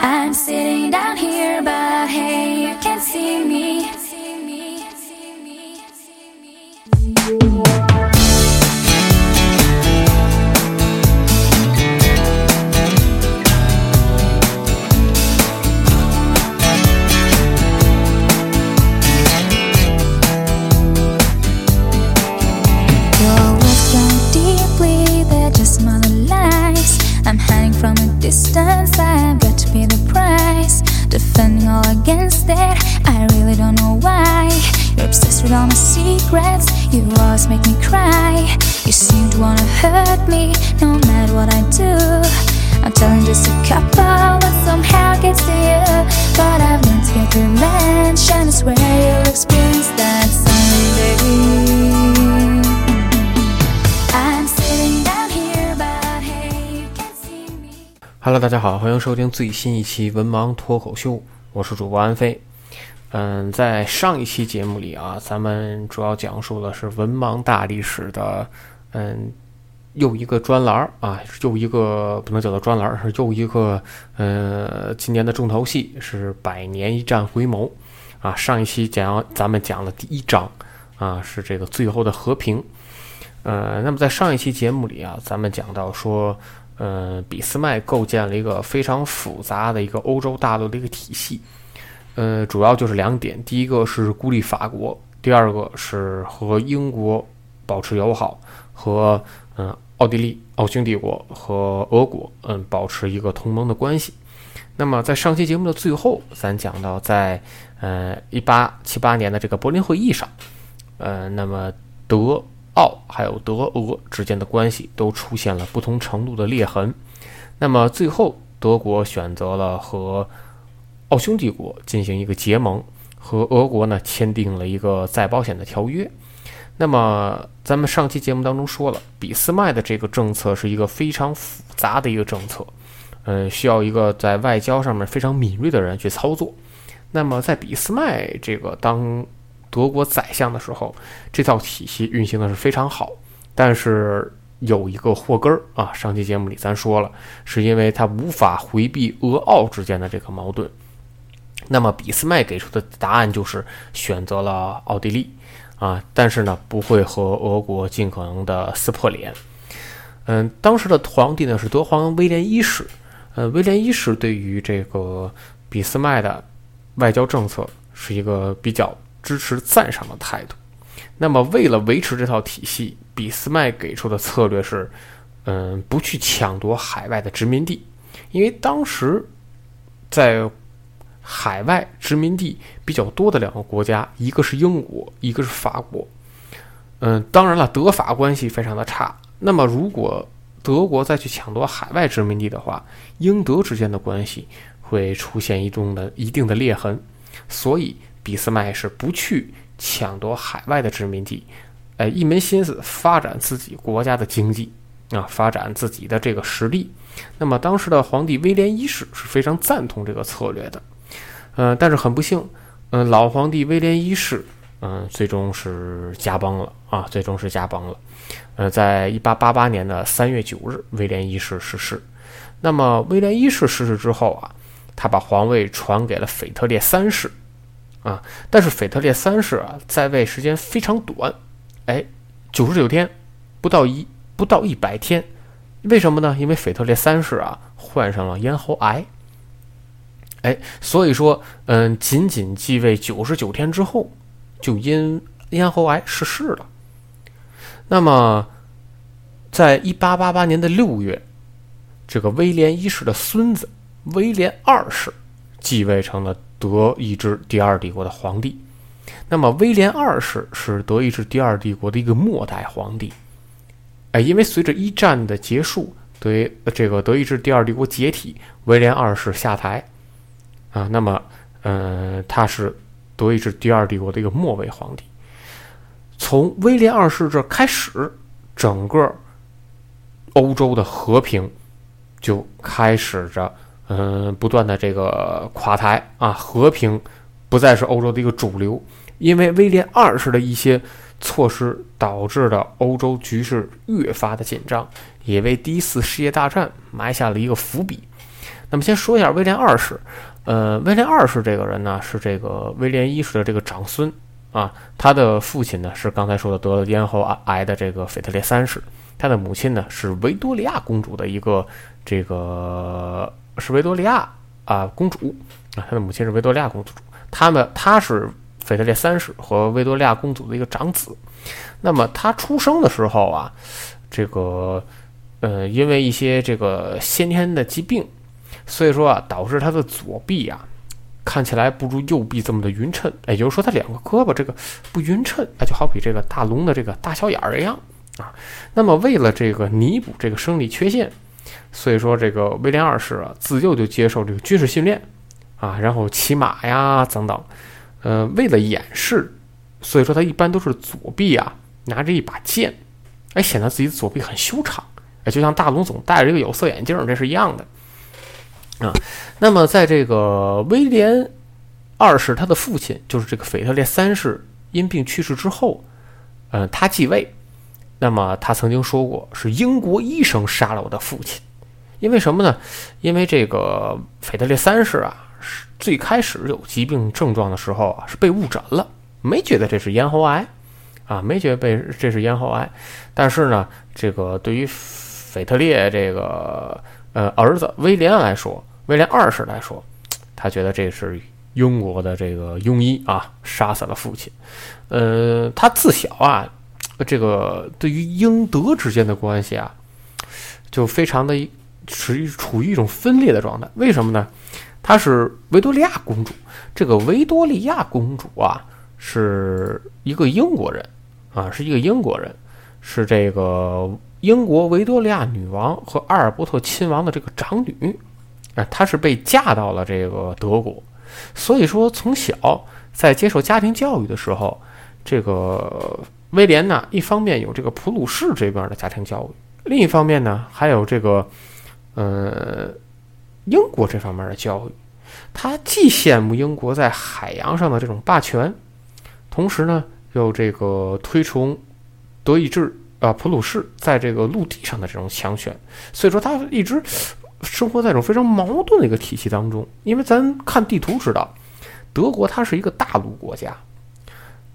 I'm sitting down here, but hey, you can't see me. Deeply, they're just. I'm hiding from a distance, I've pay the price. Defending all against it, I really don't know why. You're obsessed with all my secrets, you always make me cry. You seem to wanna hurt me, no matter what I do. I'm telling just a couple, but somehow gets to you. But I've learned to get revenge, Hello，大家好，欢迎收听最新一期《文盲脱口秀》，我是主播安飞。嗯，在上一期节目里啊，咱们主要讲述的是文盲大历史的，嗯，又一个专栏儿啊，又一个不能叫做专栏儿，是又一个呃，今年的重头戏是百年一战回眸啊。上一期讲咱们讲了第一章啊，是这个最后的和平。呃，那么在上一期节目里啊，咱们讲到说。呃，俾斯麦构建了一个非常复杂的一个欧洲大陆的一个体系，呃，主要就是两点：第一个是孤立法国，第二个是和英国保持友好，和嗯奥地利、奥匈帝国和俄国嗯保持一个同盟的关系。那么在上期节目的最后，咱讲到在呃一八七八年的这个柏林会议上，呃，那么德。奥还有德俄之间的关系都出现了不同程度的裂痕，那么最后德国选择了和奥匈帝国进行一个结盟，和俄国呢签订了一个再保险的条约。那么咱们上期节目当中说了，俾斯麦的这个政策是一个非常复杂的一个政策，呃，需要一个在外交上面非常敏锐的人去操作。那么在俾斯麦这个当。德国宰相的时候，这套体系运行的是非常好，但是有一个祸根儿啊。上期节目里咱说了，是因为他无法回避俄奥之间的这个矛盾。那么俾斯麦给出的答案就是选择了奥地利啊，但是呢不会和俄国尽可能的撕破脸。嗯，当时的皇帝呢是德皇威廉一世，呃，威廉一世对于这个俾斯麦的外交政策是一个比较。支持赞赏的态度。那么，为了维持这套体系，俾斯麦给出的策略是，嗯，不去抢夺海外的殖民地，因为当时在海外殖民地比较多的两个国家，一个是英国，一个是法国。嗯，当然了，德法关系非常的差。那么，如果德国再去抢夺海外殖民地的话，英德之间的关系会出现一种的一定的裂痕，所以。俾斯麦是不去抢夺海外的殖民地，呃，一门心思发展自己国家的经济啊，发展自己的这个实力。那么当时的皇帝威廉一世是非常赞同这个策略的，嗯，但是很不幸，嗯，老皇帝威廉一世，嗯，最终是驾崩了啊，最终是驾崩了。呃，在一八八八年的三月九日，威廉一世逝世。那么威廉一世逝世之后啊，他把皇位传给了腓特烈三世。啊，但是腓特烈三世啊，在位时间非常短，哎，九十九天，不到一不到一百天，为什么呢？因为腓特烈三世啊，患上了咽喉癌。哎，所以说，嗯，仅仅继位九十九天之后，就因咽喉癌逝世了。那么，在一八八八年的六月，这个威廉一世的孙子威廉二世继位成了德意志第二帝国的皇帝。那么，威廉二世是德意志第二帝国的一个末代皇帝。哎，因为随着一战的结束，德这个德意志第二帝国解体，威廉二世下台。啊，那么，嗯，他是德意志第二帝国的一个末位皇帝。从威廉二世这开始，整个欧洲的和平就开始着，嗯，不断的这个垮台啊，和平不再是欧洲的一个主流，因为威廉二世的一些措施导致的欧洲局势越发的紧张，也为第一次世界大战埋下了一个伏笔。那么，先说一下威廉二世。呃，威廉二世这个人呢，是这个威廉一世的这个长孙啊。他的父亲呢是刚才说的得了咽喉癌的这个腓特烈三世，他的母亲呢是维多利亚公主的一个这个是维多利亚啊公主啊，她的母亲是维多利亚公主。他们他是腓特烈三世和维多利亚公主的一个长子。那么他出生的时候啊，这个呃，因为一些这个先天的疾病。所以说啊，导致他的左臂啊，看起来不如右臂这么的匀称。也就是说，他两个胳膊这个不匀称，啊，就好比这个大龙的这个大小眼儿一样啊。那么，为了这个弥补这个生理缺陷，所以说这个威廉二世啊，自幼就接受这个军事训练啊，然后骑马呀等等。呃，为了掩饰，所以说他一般都是左臂啊拿着一把剑，哎，显得自己左臂很修长，哎，就像大龙总戴着一个有色眼镜，这是一样的。啊，那么在这个威廉二世他的父亲，就是这个腓特烈三世因病去世之后，嗯，他继位。那么他曾经说过，是英国医生杀了我的父亲。因为什么呢？因为这个腓特烈三世啊，是最开始有疾病症状的时候啊，是被误诊了，没觉得这是咽喉癌，啊，没觉得被这是咽喉癌。但是呢，这个对于腓特烈这个呃儿子威廉来说，威廉二世来说，他觉得这是英国的这个庸医啊，杀死了父亲。呃，他自小啊，这个对于英德之间的关系啊，就非常的处于处于一种分裂的状态。为什么呢？她是维多利亚公主，这个维多利亚公主啊，是一个英国人啊，是一个英国人，是这个英国维多利亚女王和阿尔伯特亲王的这个长女。哎，她是被嫁到了这个德国，所以说从小在接受家庭教育的时候，这个威廉呢，一方面有这个普鲁士这边的家庭教育，另一方面呢，还有这个呃英国这方面的教育。他既羡慕英国在海洋上的这种霸权，同时呢，又这个推崇德意志啊普鲁士在这个陆地上的这种强权，所以说他一直。生活在一种非常矛盾的一个体系当中，因为咱看地图知道，德国它是一个大陆国家，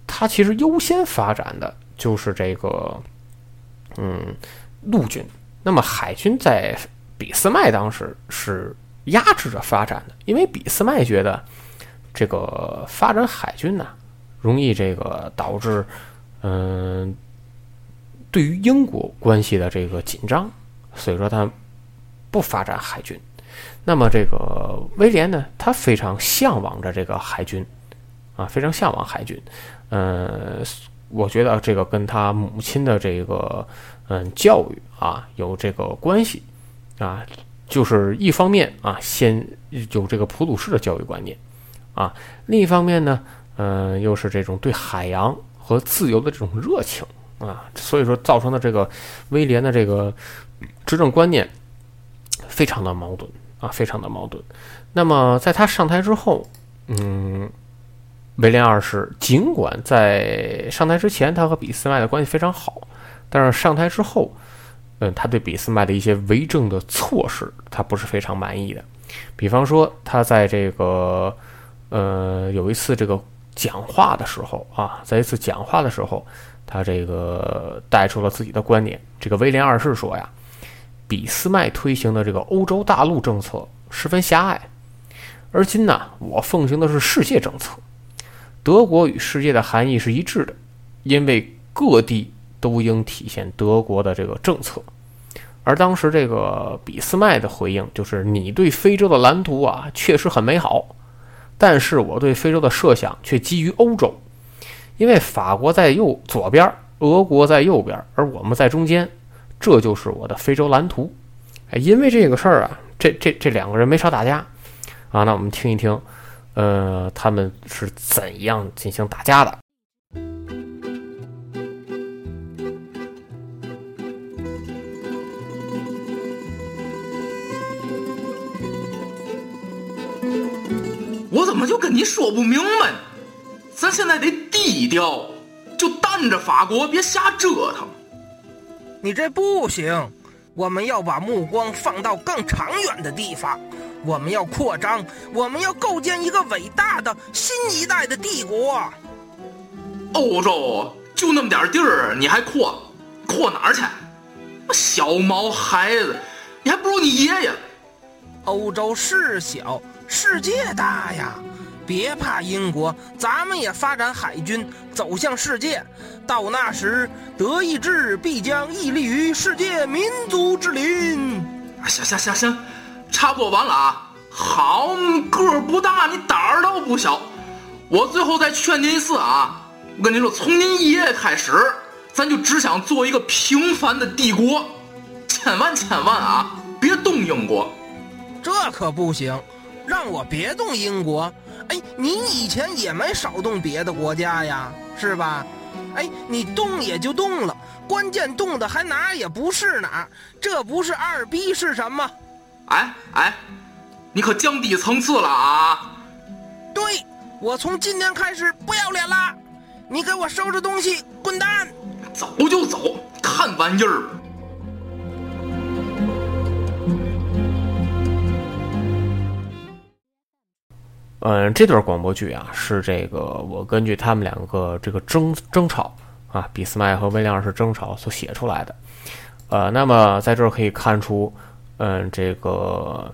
它其实优先发展的就是这个，嗯，陆军。那么海军在俾斯麦当时是压制着发展的，因为俾斯麦觉得这个发展海军呢，容易这个导致，嗯，对于英国关系的这个紧张，所以说他。不发展海军，那么这个威廉呢？他非常向往着这个海军，啊，非常向往海军。嗯，我觉得这个跟他母亲的这个嗯教育啊有这个关系啊，就是一方面啊，先有这个普鲁士的教育观念啊，另一方面呢，嗯，又是这种对海洋和自由的这种热情啊，所以说造成的这个威廉的这个执政观念。非常的矛盾啊，非常的矛盾。那么在他上台之后，嗯，威廉二世尽管在上台之前他和俾斯麦的关系非常好，但是上台之后，嗯，他对俾斯麦的一些为政的措施他不是非常满意的。比方说，他在这个呃有一次这个讲话的时候啊，在一次讲话的时候，他这个带出了自己的观点。这个威廉二世说呀。俾斯麦推行的这个欧洲大陆政策十分狭隘，而今呢，我奉行的是世界政策。德国与世界的含义是一致的，因为各地都应体现德国的这个政策。而当时这个俾斯麦的回应就是：“你对非洲的蓝图啊，确实很美好，但是我对非洲的设想却基于欧洲，因为法国在右左边，俄国在右边，而我们在中间，这就是我的非洲蓝图。”哎，因为这个事儿啊，这这这两个人没少打架啊。那我们听一听。呃，他们是怎样进行打架的？我怎么就跟你说不明白呢？咱现在得低调，就淡着法国别瞎折腾。你这不行，我们要把目光放到更长远的地方。我们要扩张，我们要构建一个伟大的新一代的帝国。欧洲就那么点地儿，你还扩？扩哪儿去？小毛孩子，你还不如你爷爷。欧洲是小，世界大呀！别怕英国，咱们也发展海军，走向世界。到那时，德意志必将屹立于世界民族之林。啊行行行行。差不多完了啊！好个儿不大，你胆儿都不小。我最后再劝您一次啊！我跟您说，从您爷爷开始，咱就只想做一个平凡的帝国，千万千万啊，别动英国。这可不行，让我别动英国。哎，你以前也没少动别的国家呀，是吧？哎，你动也就动了，关键动的还哪也不是哪，这不是二逼是什么？哎哎，你可降低层次了啊！对，我从今天开始不要脸了，你给我收拾东西，滚蛋！走就走，看玩意儿。嗯，这段广播剧啊，是这个我根据他们两个这个争争吵啊，俾斯麦和威廉二世争吵所写出来的。呃，那么在这儿可以看出。嗯，这个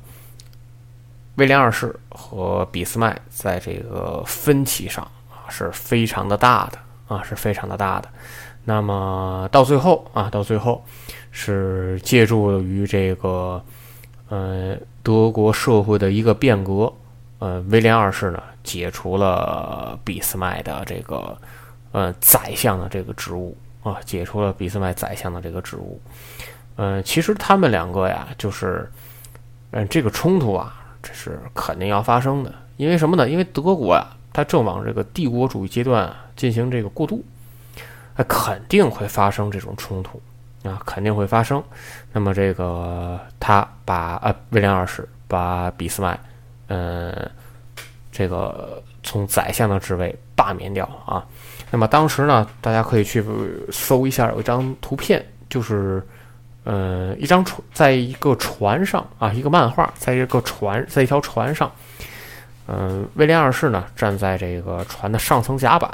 威廉二世和俾斯麦在这个分歧上啊是非常的大的啊，是非常的大的。那么到最后啊，到最后是借助于这个呃德国社会的一个变革，呃，威廉二世呢解除了俾斯麦的这个呃宰相的这个职务啊，解除了俾斯麦宰相的这个职务。嗯，其实他们两个呀，就是，嗯，这个冲突啊，这是肯定要发生的。因为什么呢？因为德国呀，它正往这个帝国主义阶段进行这个过渡，那肯定会发生这种冲突啊，肯定会发生。那么这个他把呃威廉二世把俾斯麦，嗯，这个从宰相的职位罢免掉啊。那么当时呢，大家可以去搜一下，有一张图片，就是。呃，一张船，在一个船上啊，一个漫画，在一个船，在一条船上，嗯，威廉二世呢站在这个船的上层甲板，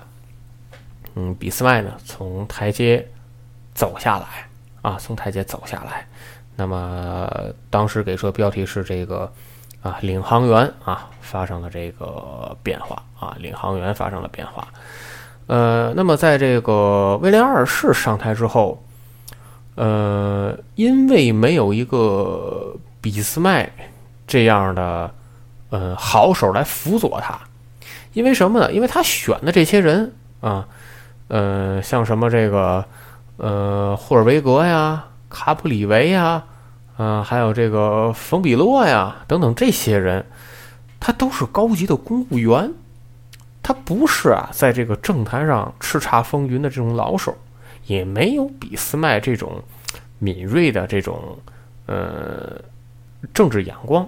嗯，俾斯麦呢从台阶走下来啊，从台阶走下来。那么当时给出的标题是这个啊，领航员啊发生了这个变化啊，领航员发生了变化。呃，那么在这个威廉二世上台之后。呃，因为没有一个俾斯麦这样的呃好手来辅佐他，因为什么呢？因为他选的这些人啊，呃，像什么这个呃霍尔维格呀、卡普里维呀，啊，还有这个冯比洛呀等等这些人，他都是高级的公务员，他不是啊，在这个政坛上叱咤风云的这种老手。也没有俾斯麦这种敏锐的这种呃政治眼光，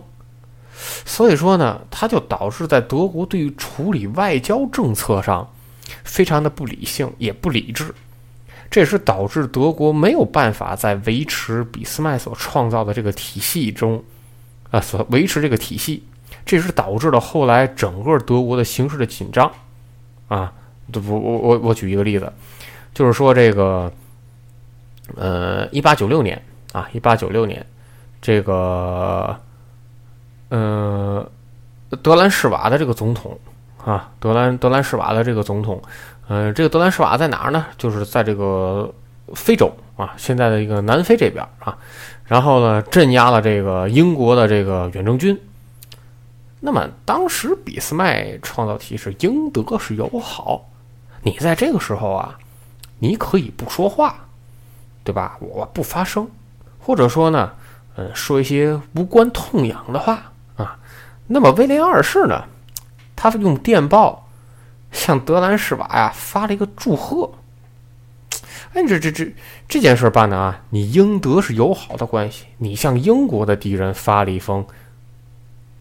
所以说呢，他就导致在德国对于处理外交政策上非常的不理性，也不理智。这也是导致德国没有办法在维持俾斯麦所创造的这个体系中啊，所维持这个体系，这是导致了后来整个德国的形势的紧张啊。我我我我举一个例子。就是说，这个，呃，一八九六年啊，一八九六年，这个，呃，德兰士瓦的这个总统啊，德兰德兰士瓦的这个总统，呃，这个德兰士瓦在哪儿呢？就是在这个非洲啊，现在的一个南非这边啊，然后呢，镇压了这个英国的这个远征军。那么当时俾斯麦创造题是英德是友好，你在这个时候啊，你可以不说话，对吧？我不发声，或者说呢，嗯，说一些无关痛痒的话啊。那么威廉二世呢，他用电报向德兰士瓦呀发了一个祝贺。哎，这这这这件事办的啊，你英德是友好的关系，你向英国的敌人发了一封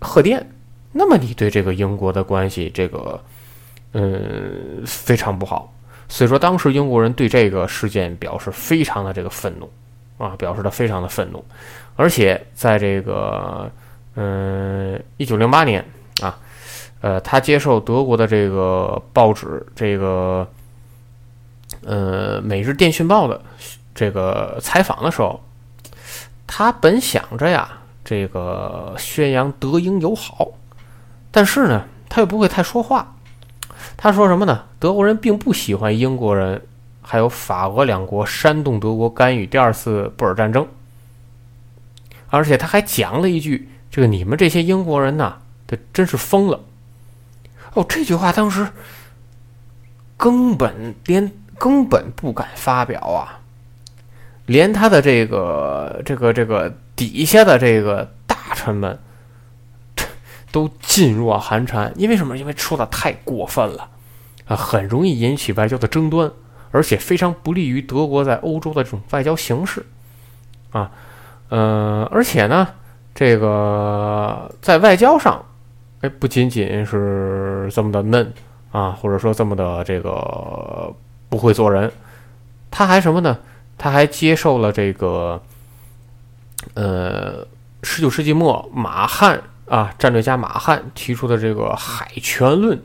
贺电。那么你对这个英国的关系，这个，嗯，非常不好。所以说，当时英国人对这个事件表示非常的这个愤怒，啊，表示的非常的愤怒。而且在这个，嗯，一九零八年啊，呃，他接受德国的这个报纸，这个，呃，《每日电讯报》的这个采访的时候，他本想着呀，这个宣扬德英友好。但是呢，他又不会太说话。他说什么呢？德国人并不喜欢英国人，还有法俄两国煽动德国干预第二次布尔战争。而且他还讲了一句：“这个你们这些英国人呐，这真是疯了。”哦，这句话当时根本连根本不敢发表啊，连他的这个这个这个底下的这个大臣们。都噤若寒蝉，因为什么？因为说的太过分了，啊，很容易引起外交的争端，而且非常不利于德国在欧洲的这种外交形势，啊，呃，而且呢，这个在外交上，哎，不仅仅是这么的嫩啊，或者说这么的这个不会做人，他还什么呢？他还接受了这个，呃，十九世纪末马汉。啊，战略家马汉提出的这个海权论，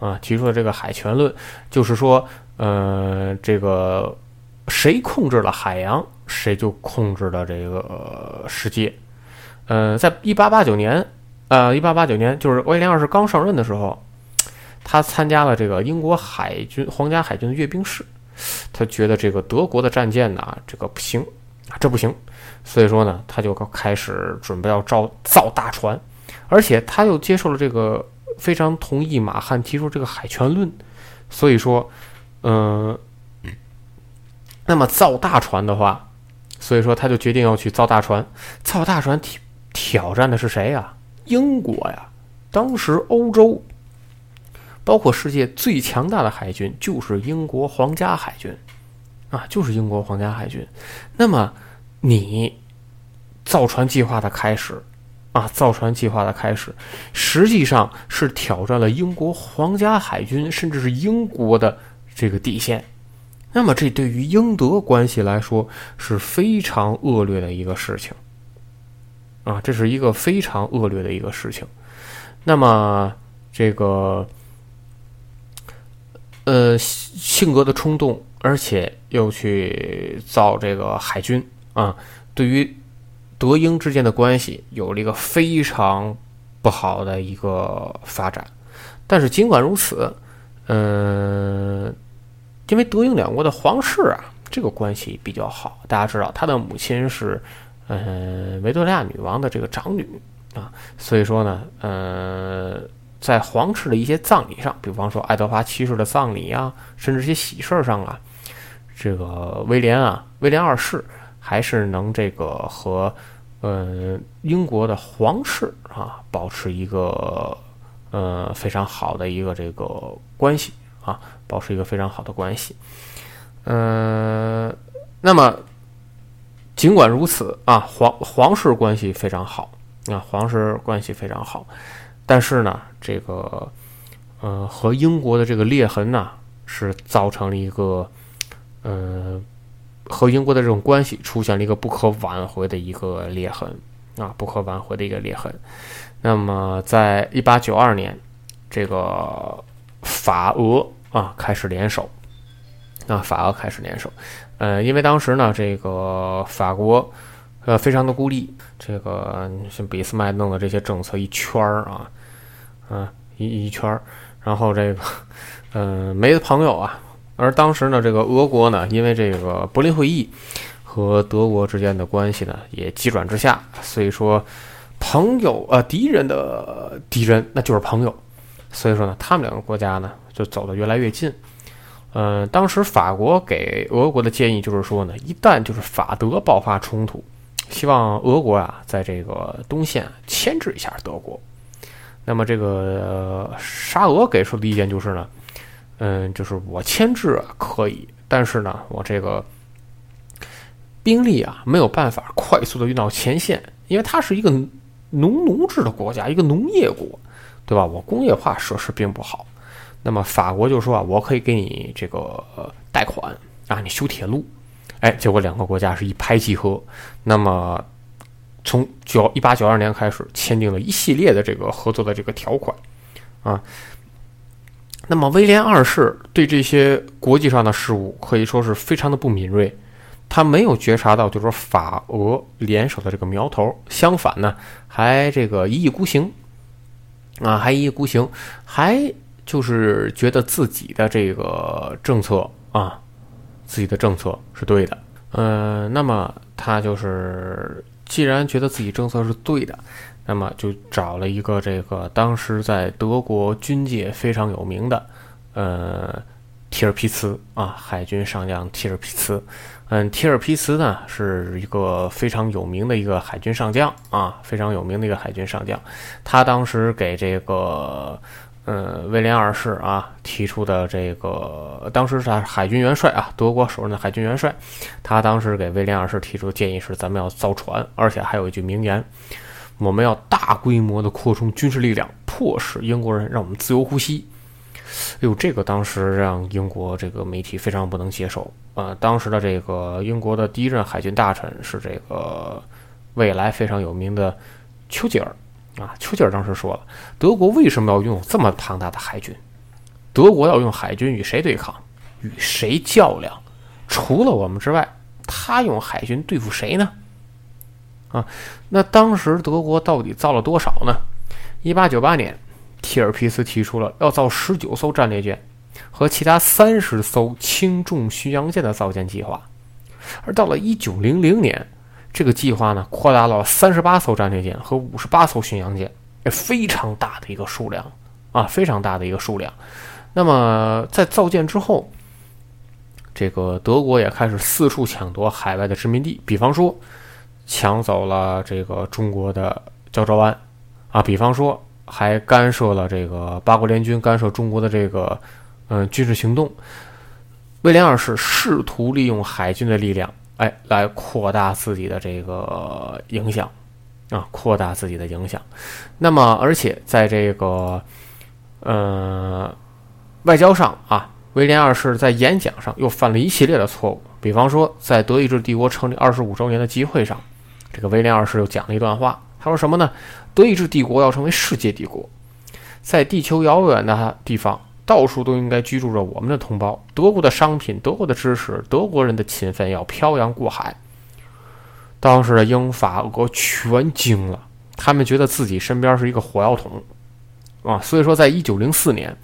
啊，提出的这个海权论，就是说，呃，这个谁控制了海洋，谁就控制了这个世界。呃，在一八八九年，呃，一八八九年，就是威廉二世刚上任的时候，他参加了这个英国海军皇家海军的阅兵式，他觉得这个德国的战舰呢，这个不行，这不行，所以说呢，他就开始准备要造造大船。而且他又接受了这个非常同意马汉提出这个海权论，所以说，嗯，那么造大船的话，所以说他就决定要去造大船。造大船挑挑战的是谁呀？英国呀！当时欧洲，包括世界最强大的海军就是英国皇家海军，啊，就是英国皇家海军。那么你造船计划的开始。啊，造船计划的开始，实际上是挑战了英国皇家海军，甚至是英国的这个底线。那么，这对于英德关系来说是非常恶劣的一个事情。啊，这是一个非常恶劣的一个事情。那么，这个，呃，性格的冲动，而且又去造这个海军啊，对于。德英之间的关系有了一个非常不好的一个发展，但是尽管如此，嗯，因为德英两国的皇室啊，这个关系比较好。大家知道，他的母亲是嗯维多利亚女王的这个长女啊，所以说呢，呃，在皇室的一些葬礼上，比方说爱德华七世的葬礼啊，甚至一些喜事上啊，这个威廉啊，威廉二世还是能这个和。呃，英国的皇室啊，保持一个呃非常好的一个这个关系啊，保持一个非常好的关系。嗯，那么尽管如此啊，皇皇室关系非常好啊，皇室关系非常好，但是呢，这个呃和英国的这个裂痕呢，是造成了一个呃。和英国的这种关系出现了一个不可挽回的一个裂痕啊，不可挽回的一个裂痕。那么，在一八九二年，这个法俄啊开始联手啊，法俄开始联手。呃，因为当时呢，这个法国呃非常的孤立，这个像俾斯麦弄的这些政策一圈儿啊，啊，一一圈儿，然后这个，嗯，没朋友啊。而当时呢，这个俄国呢，因为这个柏林会议和德国之间的关系呢，也急转直下，所以说，朋友呃，敌人的敌人那就是朋友，所以说呢，他们两个国家呢就走得越来越近。嗯，当时法国给俄国的建议就是说呢，一旦就是法德爆发冲突，希望俄国啊在这个东线牵制一下德国。那么这个沙俄给出的意见就是呢，嗯，就是我牵制可以，但是呢，我这个兵力啊没有办法快速的运到前线，因为它是一个农奴制的国家，一个农业国，对吧？我工业化设施并不好。那么法国就说啊，我可以给你这个贷款啊，你修铁路，哎，结果两个国家是一拍即合。那么从九一八九二年开始，签订了一系列的这个合作的这个条款啊。那么威廉二世对这些国际上的事务可以说是非常的不敏锐，他没有觉察到就是说法俄联手的这个苗头，相反呢，还这个一意孤行啊，还一意孤行，还。就是觉得自己的这个政策啊，自己的政策是对的，嗯，那么他就是既然觉得自己政策是对的，那么就找了一个这个当时在德国军界非常有名的，呃，提尔皮茨啊，海军上将提尔皮茨，嗯，提尔皮茨呢是一个非常有名的一个海军上将啊，非常有名的一个海军上将，他当时给这个。嗯，威廉二世啊提出的这个，当时是海军元帅啊，德国首任的海军元帅，他当时给威廉二世提出的建议是：咱们要造船，而且还有一句名言，我们要大规模的扩充军事力量，迫使英国人让我们自由呼吸。哎呦，这个当时让英国这个媒体非常不能接受啊。当时的这个英国的第一任海军大臣是这个未来非常有名的丘吉尔。啊，丘吉尔当时说了，德国为什么要拥有这么庞大的海军？德国要用海军与谁对抗？与谁较量？除了我们之外，他用海军对付谁呢？啊，那当时德国到底造了多少呢？一八九八年，提尔皮斯提出了要造十九艘战列舰和其他三十艘轻重巡洋舰的造舰计划，而到了一九零零年。这个计划呢，扩大了三十八艘战列舰和五十八艘巡洋舰，非常大的一个数量啊，非常大的一个数量。那么在造舰之后，这个德国也开始四处抢夺海外的殖民地，比方说抢走了这个中国的胶州湾啊，比方说还干涉了这个八国联军干涉中国的这个嗯军事行动。威廉二世试图利用海军的力量。哎，来扩大自己的这个影响啊，扩大自己的影响。那么，而且在这个呃外交上啊，威廉二世在演讲上又犯了一系列的错误。比方说，在德意志帝国成立二十五周年的集会上，这个威廉二世又讲了一段话。他说什么呢？德意志帝国要成为世界帝国，在地球遥远的地方。到处都应该居住着我们的同胞，德国的商品、德国的知识、德国人的勤奋要漂洋过海。当时的英法俄全惊了，他们觉得自己身边是一个火药桶啊！所以说，在一九零四年，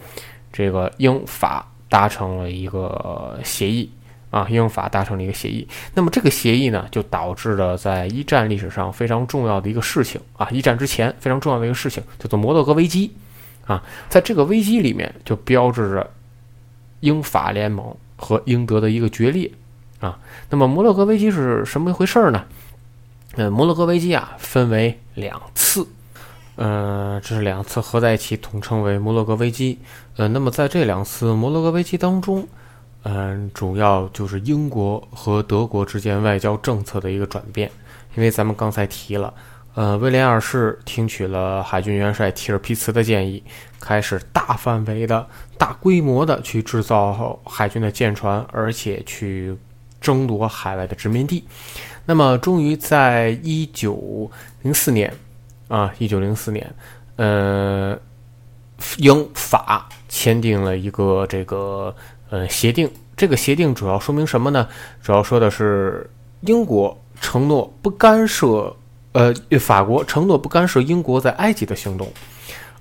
这个英法达成了一个协议啊，英法达成了一个协议。那么这个协议呢，就导致了在一战历史上非常重要的一个事情啊，一战之前非常重要的一个事情，叫做摩洛哥危机。啊，在这个危机里面，就标志着英法联盟和英德的一个决裂啊。那么摩洛哥危机是什么一回事呢？嗯，摩洛哥危机啊，分为两次，嗯，这是两次合在一起，统称为摩洛哥危机。呃，那么在这两次摩洛哥危机当中，嗯，主要就是英国和德国之间外交政策的一个转变，因为咱们刚才提了。呃，威廉二世听取了海军元帅提尔皮茨的建议，开始大范围的大规模的去制造海军的舰船，而且去争夺海外的殖民地。那么，终于在一九零四年，啊，一九零四年，呃，英法签订了一个这个呃协定。这个协定主要说明什么呢？主要说的是英国承诺不干涉。呃，法国承诺不干涉英国在埃及的行动，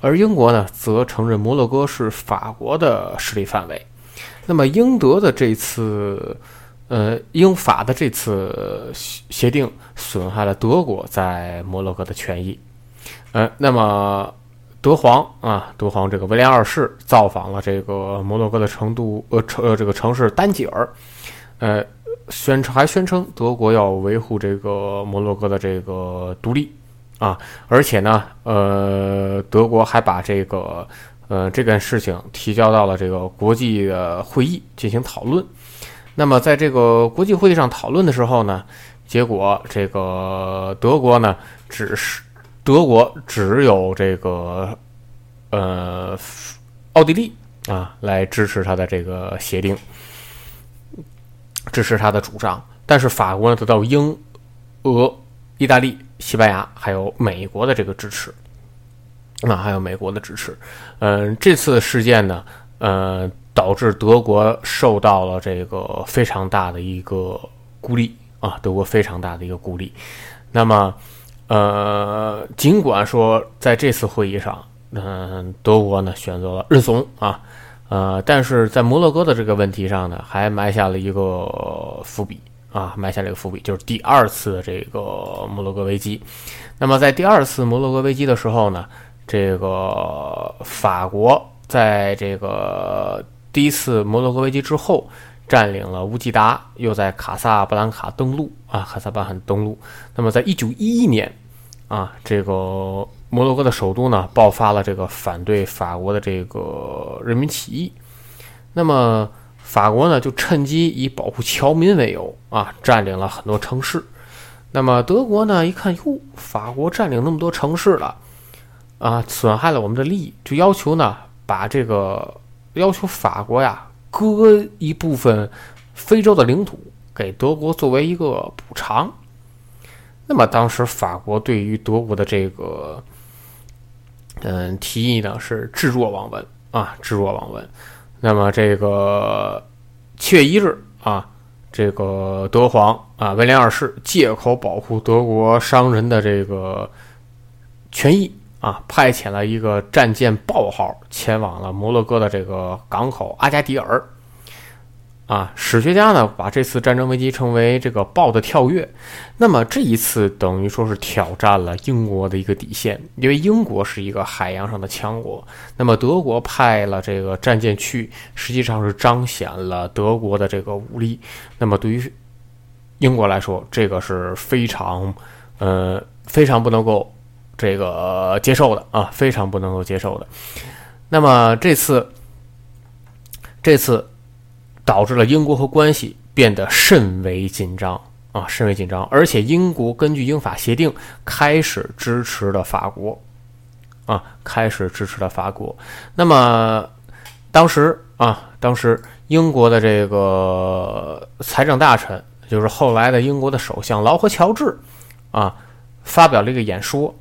而英国呢则承认摩洛哥是法国的势力范围。那么英德的这次，呃，英法的这次协定损害了德国在摩洛哥的权益。呃，那么德皇啊，德皇这个威廉二世造访了这个摩洛哥的成都呃城呃这个城市丹吉尔，呃，宣称还宣称德国要维护这个摩洛哥的这个独立啊，而且呢，呃，德国还把这个。呃，这件事情提交到了这个国际的会议进行讨论。那么，在这个国际会议上讨论的时候呢，结果这个德国呢，只是德国只有这个呃奥地利啊来支持他的这个协定，支持他的主张。但是法国呢，得到英、俄、意大利、西班牙还有美国的这个支持。那还有美国的支持，嗯，这次事件呢，呃，导致德国受到了这个非常大的一个孤立啊，德国非常大的一个孤立。那么，呃，尽管说在这次会议上，嗯，德国呢选择了认怂啊，呃，但是在摩洛哥的这个问题上呢，还埋下了一个伏笔啊，埋下了一个伏笔，就是第二次的这个摩洛哥危机。那么在第二次摩洛哥危机的时候呢？这个法国在这个第一次摩洛哥危机之后，占领了乌吉达，又在卡萨布兰卡登陆啊，卡萨布兰登陆。那么，在一九一一年啊，这个摩洛哥的首都呢，爆发了这个反对法国的这个人民起义。那么，法国呢，就趁机以保护侨民为由啊，占领了很多城市。那么，德国呢，一看，哟，法国占领那么多城市了。啊，损害了我们的利益，就要求呢，把这个要求法国呀割一部分非洲的领土给德国作为一个补偿。那么当时法国对于德国的这个嗯提议呢是置若罔闻啊，置若罔闻。那么这个七月一日啊，这个德皇啊威廉二世借口保护德国商人的这个权益。啊，派遣了一个战舰“豹号”前往了摩洛哥的这个港口阿加迪尔。啊，史学家呢把这次战争危机称为这个“豹的跳跃”。那么这一次等于说是挑战了英国的一个底线，因为英国是一个海洋上的强国。那么德国派了这个战舰去，实际上是彰显了德国的这个武力。那么对于英国来说，这个是非常呃非常不能够。这个接受的啊，非常不能够接受的。那么这次，这次导致了英国和关系变得甚为紧张啊，甚为紧张。而且英国根据英法协定开始支持了法国啊，开始支持了法国。那么当时啊，当时英国的这个财政大臣，就是后来的英国的首相劳合乔治啊，发表了一个演说。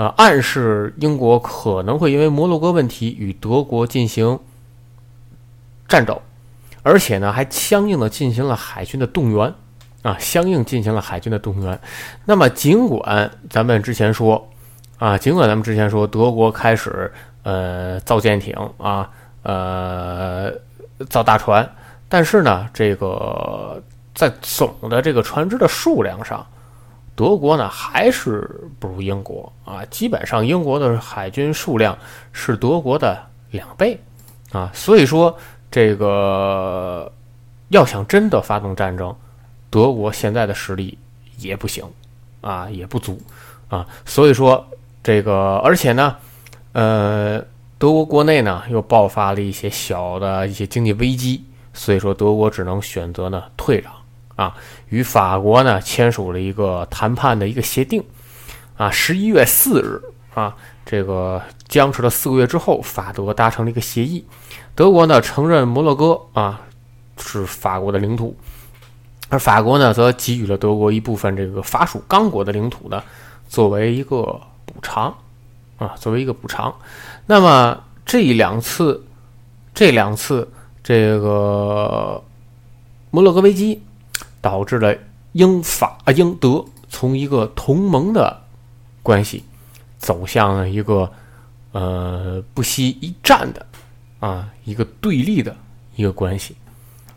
呃，暗示英国可能会因为摩洛哥问题与德国进行战斗，而且呢，还相应的进行了海军的动员，啊，相应进行了海军的动员。那么，尽管咱们之前说，啊，尽管咱们之前说德国开始呃造舰艇啊，呃造大船，但是呢，这个在总的这个船只的数量上。德国呢还是不如英国啊，基本上英国的海军数量是德国的两倍啊，所以说这个要想真的发动战争，德国现在的实力也不行啊，也不足啊，所以说这个而且呢，呃，德国国内呢又爆发了一些小的一些经济危机，所以说德国只能选择呢退让。啊，与法国呢签署了一个谈判的一个协定，啊，十一月四日啊，这个僵持了四个月之后，法德达成了一个协议，德国呢承认摩洛哥啊是法国的领土，而法国呢则给予了德国一部分这个法属刚果的领土呢作为一个补偿，啊，作为一个补偿。那么这两次，这两次这个摩洛哥危机。导致了英法英德从一个同盟的关系走向了一个呃不惜一战的啊一个对立的一个关系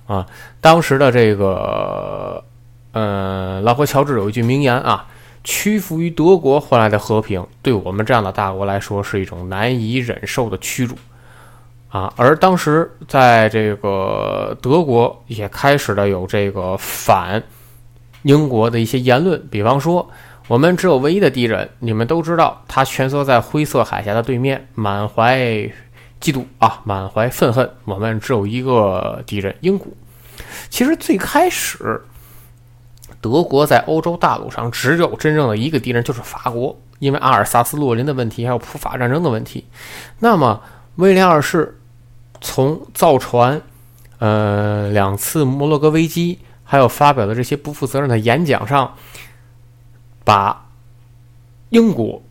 啊。当时的这个呃老霍乔治有一句名言啊。屈服于德国换来的和平，对我们这样的大国来说是一种难以忍受的屈辱，啊！而当时在这个德国也开始了有这个反英国的一些言论，比方说，我们只有唯一的敌人，你们都知道，他蜷缩在灰色海峡的对面，满怀嫉妒啊，满怀愤恨。我们只有一个敌人，英国。其实最开始。德国在欧洲大陆上只有真正的一个敌人，就是法国，因为阿尔萨斯、洛林的问题，还有普法战争的问题。那么，威廉二世从造船、呃两次摩洛哥危机，还有发表的这些不负责任的演讲上，把英国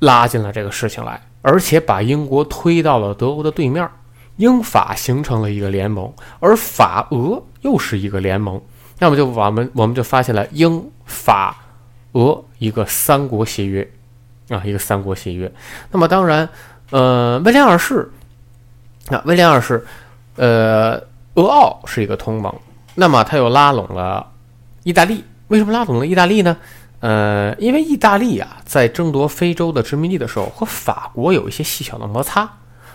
拉进了这个事情来，而且把英国推到了德国的对面，英法形成了一个联盟，而法俄又是一个联盟。那么就我们我们就发现了英法俄一个三国协约啊，一个三国协约。那么当然，呃，威廉二世那，威廉二世，呃，俄奥是一个同盟。那么他又拉拢了意大利。为什么拉拢了意大利呢？呃，因为意大利啊，在争夺非洲的殖民地的时候，和法国有一些细小的摩擦，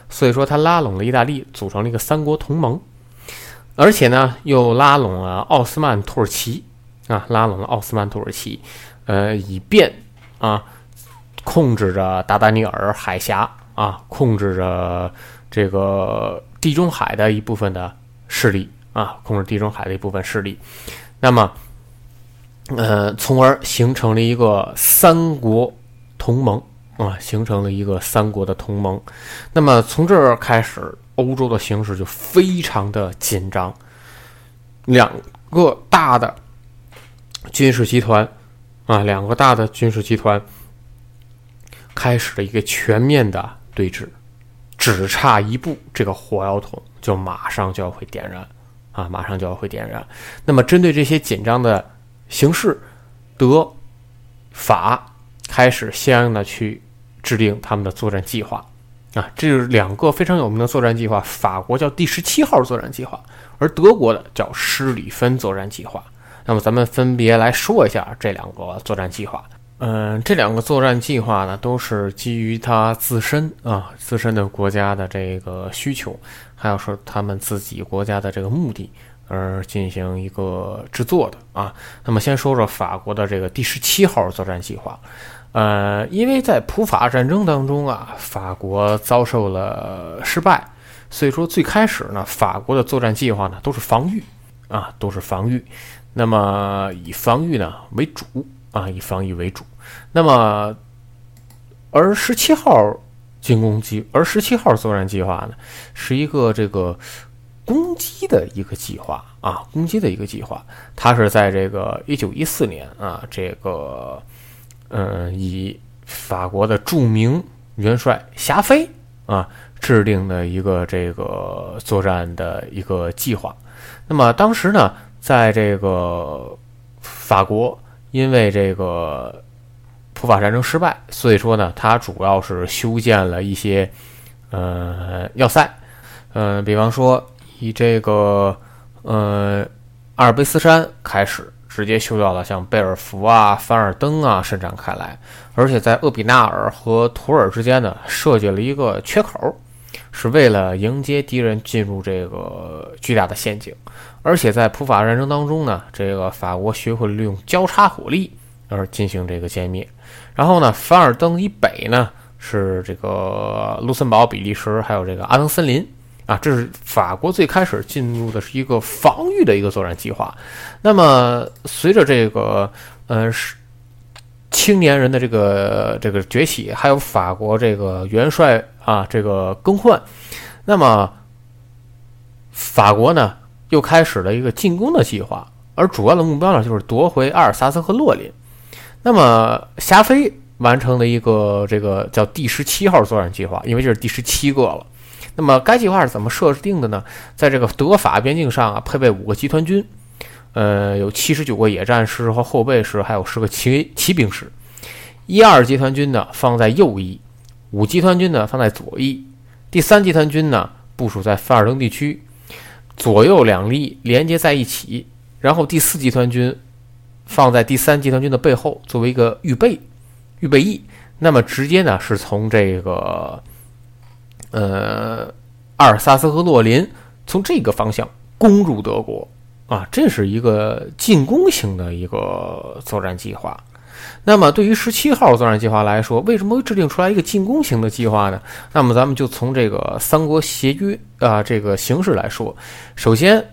所以说他拉拢了意大利，组成了一个三国同盟。而且呢，又拉拢了奥斯曼土耳其啊，拉拢了奥斯曼土耳其，呃，以便啊控制着达达尼尔海峡啊，控制着这个地中海的一部分的势力啊，控制地中海的一部分势力。那么，呃，从而形成了一个三国同盟啊，形成了一个三国的同盟。那么从这儿开始。欧洲的形势就非常的紧张，两个大的军事集团啊，两个大的军事集团开始了一个全面的对峙，只差一步，这个火药桶就马上就要会点燃啊，马上就要会点燃。那么，针对这些紧张的形势，德法开始相应的去制定他们的作战计划。啊，这是两个非常有名的作战计划。法国叫第十七号作战计划，而德国的叫施里芬作战计划。那么咱们分别来说一下这两个作战计划。嗯，这两个作战计划呢，都是基于他自身啊自身的国家的这个需求，还有说他们自己国家的这个目的而进行一个制作的啊。那么先说说法国的这个第十七号作战计划。呃，因为在普法战争当中啊，法国遭受了失败，所以说最开始呢，法国的作战计划呢都是防御啊，都是防御。那么以防御呢为主啊，以防御为主。那么而十七号进攻计，而十七号作战计划呢，是一个这个攻击的一个计划啊，攻击的一个计划。它是在这个一九一四年啊，这个。嗯，以法国的著名元帅霞飞啊制定的一个这个作战的一个计划。那么当时呢，在这个法国，因为这个普法战争失败，所以说呢，它主要是修建了一些呃要塞，嗯，比方说以这个呃阿尔卑斯山开始。直接修到了像贝尔福啊、凡尔登啊伸展开来，而且在厄比纳尔和图尔之间呢设计了一个缺口，是为了迎接敌人进入这个巨大的陷阱。而且在普法战争当中呢，这个法国学会了利用交叉火力而进行这个歼灭。然后呢，凡尔登以北呢是这个卢森堡、比利时，还有这个阿登森林。啊，这是法国最开始进入的是一个防御的一个作战计划。那么，随着这个呃是青年人的这个这个崛起，还有法国这个元帅啊这个更换，那么法国呢又开始了一个进攻的计划，而主要的目标呢就是夺回阿尔萨斯和洛林。那么，霞飞完成了一个这个叫第十七号作战计划，因为这是第十七个了。那么该计划是怎么设定的呢？在这个德法边境上啊，配备五个集团军，呃，有七十九个野战师和后备师，还有十个骑骑兵师。一二集团军呢放在右翼，五集团军呢放在左翼，第三集团军呢部署在凡尔登地区，左右两翼连接在一起，然后第四集团军放在第三集团军的背后，作为一个预备预备役。那么直接呢是从这个呃阿尔萨斯和洛林从这个方向攻入德国啊，这是一个进攻型的一个作战计划。那么对于十七号作战计划来说，为什么会制定出来一个进攻型的计划呢？那么咱们就从这个三国协约啊这个形式来说，首先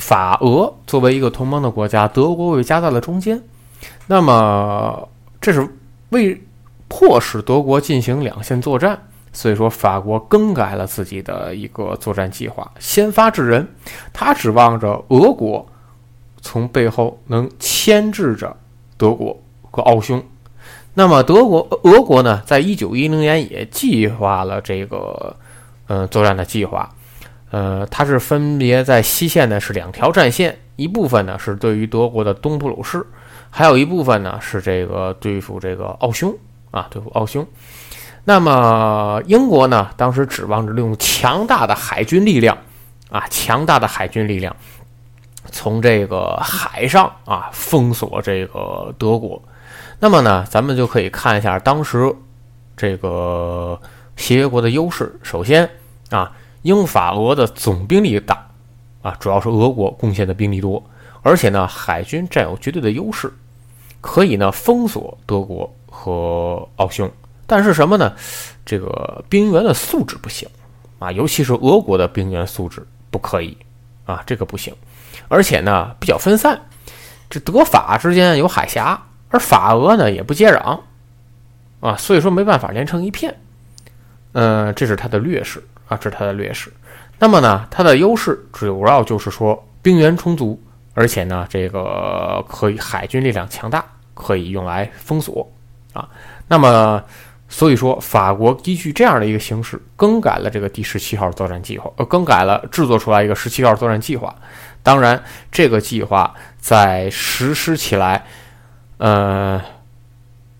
法俄作为一个同盟的国家，德国被夹在了中间，那么这是为。迫使德国进行两线作战，所以说法国更改了自己的一个作战计划，先发制人。他指望着俄国从背后能牵制着德国和奥匈。那么德国、俄国呢，在一九一零年也计划了这个呃作战的计划。呃，它是分别在西线呢是两条战线，一部分呢是对于德国的东普鲁士，还有一部分呢是这个对付这个奥匈。啊，对付奥匈，那么英国呢？当时指望着利用强大的海军力量，啊，强大的海军力量，从这个海上啊封锁这个德国。那么呢，咱们就可以看一下当时这个协约国的优势。首先啊，英法俄的总兵力大，啊，主要是俄国贡献的兵力多，而且呢，海军占有绝对的优势，可以呢封锁德国。和奥匈，但是什么呢？这个兵员的素质不行啊，尤其是俄国的兵员素质不可以啊，这个不行。而且呢，比较分散，这德法之间有海峡，而法俄呢也不接壤啊，所以说没办法连成一片。嗯，这是它的劣势啊，这是它的劣势。那么呢，它的优势主要就是说兵源充足，而且呢，这个可以海军力量强大，可以用来封锁。啊，那么，所以说，法国依据这样的一个形式，更改了这个第十七号作战计划，呃，更改了制作出来一个十七号作战计划。当然，这个计划在实施起来，呃，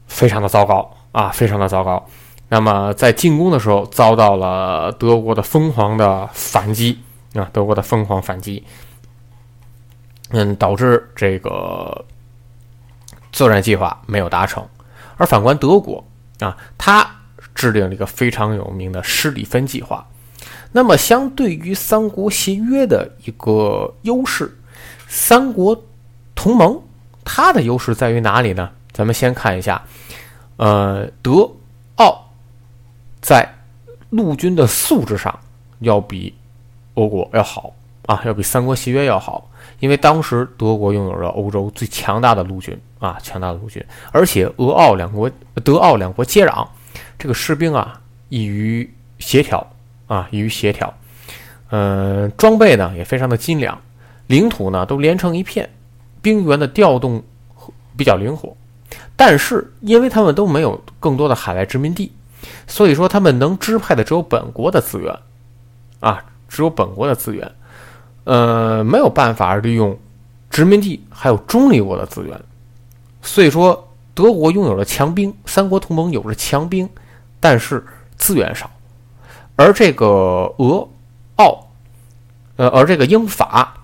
非常的糟糕啊，非常的糟糕。那么，在进攻的时候，遭到了德国的疯狂的反击啊，德国的疯狂反击，嗯，导致这个作战计划没有达成。而反观德国啊，他制定了一个非常有名的施里芬计划。那么，相对于三国协约的一个优势，三国同盟它的优势在于哪里呢？咱们先看一下，呃，德在陆军的素质上要比俄国要好啊，要比三国协约要好。因为当时德国拥有着欧洲最强大的陆军啊，强大的陆军，而且俄奥两国、德奥两国接壤，这个士兵啊易于协调啊，易于协调。嗯，装备呢也非常的精良，领土呢都连成一片，兵员的调动比较灵活。但是，因为他们都没有更多的海外殖民地，所以说他们能支配的只有本国的资源。啊，只有本国的资源。呃，没有办法利用殖民地还有中立国的资源，所以说德国拥有了强兵，三国同盟有着强兵，但是资源少，而这个俄奥，呃，而这个英法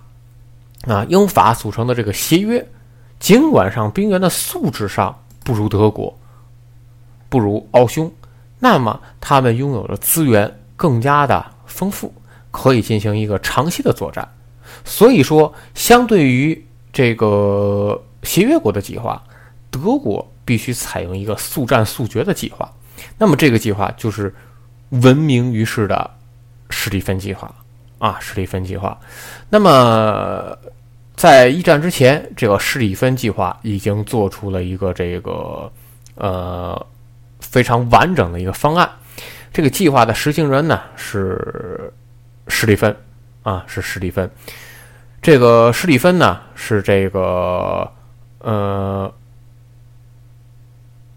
啊，英法组成的这个协约，尽管上兵员的素质上不如德国，不如奥匈，那么他们拥有的资源更加的丰富。可以进行一个长期的作战，所以说，相对于这个协约国的计划，德国必须采用一个速战速决的计划。那么，这个计划就是闻名于世的史蒂芬计划啊，史蒂芬计划。那么，在一战之前，这个史蒂芬计划已经做出了一个这个呃非常完整的一个方案。这个计划的实行人呢是。史蒂芬，啊，是史蒂芬。这个史蒂芬呢，是这个呃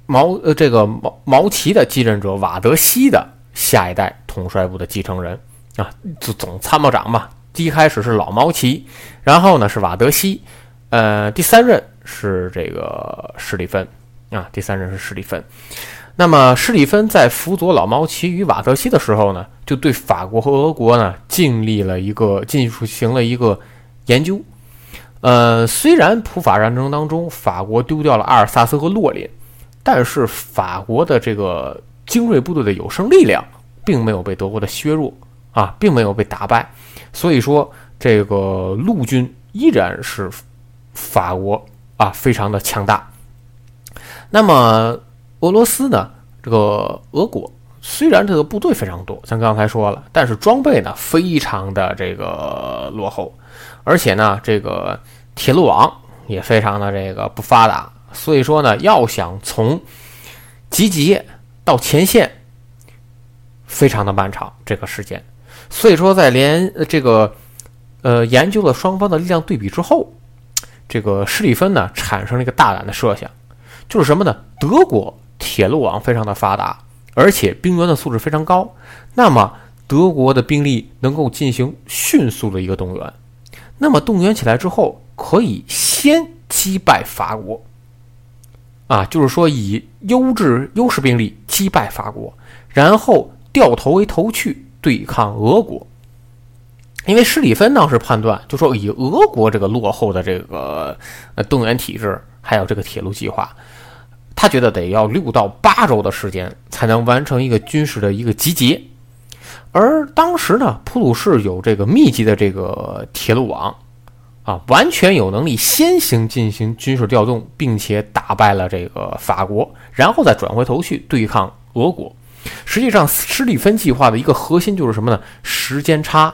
毛呃这个毛毛奇的继任者瓦德西的下一代统帅部的继承人啊，总总参谋长嘛。第一开始是老毛奇，然后呢是瓦德西，呃，第三任是这个史蒂芬啊，第三任是史蒂芬。那么施里芬在辅佐老毛奇与瓦特西的时候呢，就对法国和俄国呢尽力了一个进行了一个研究。呃，虽然普法战争当中法国丢掉了阿尔萨斯和洛林，但是法国的这个精锐部队的有生力量并没有被德国的削弱啊，并没有被打败，所以说这个陆军依然是法国啊非常的强大。那么。俄罗斯呢？这个俄国虽然这个部队非常多，像刚才说了，但是装备呢非常的这个落后，而且呢这个铁路网也非常的这个不发达，所以说呢要想从集结到前线，非常的漫长这个时间。所以说在连这个呃研究了双方的力量对比之后，这个施里芬呢产生了一个大胆的设想，就是什么呢？德国。铁路网非常的发达，而且兵员的素质非常高，那么德国的兵力能够进行迅速的一个动员，那么动员起来之后，可以先击败法国，啊，就是说以优质优势兵力击败法国，然后掉头为头去对抗俄国，因为施里芬当时判断，就说以俄国这个落后的这个呃动员体制，还有这个铁路计划。他觉得得要六到八周的时间才能完成一个军事的一个集结，而当时呢，普鲁士有这个密集的这个铁路网，啊，完全有能力先行进行军事调动，并且打败了这个法国，然后再转回头去对抗俄国。实际上，施里芬计划的一个核心就是什么呢？时间差，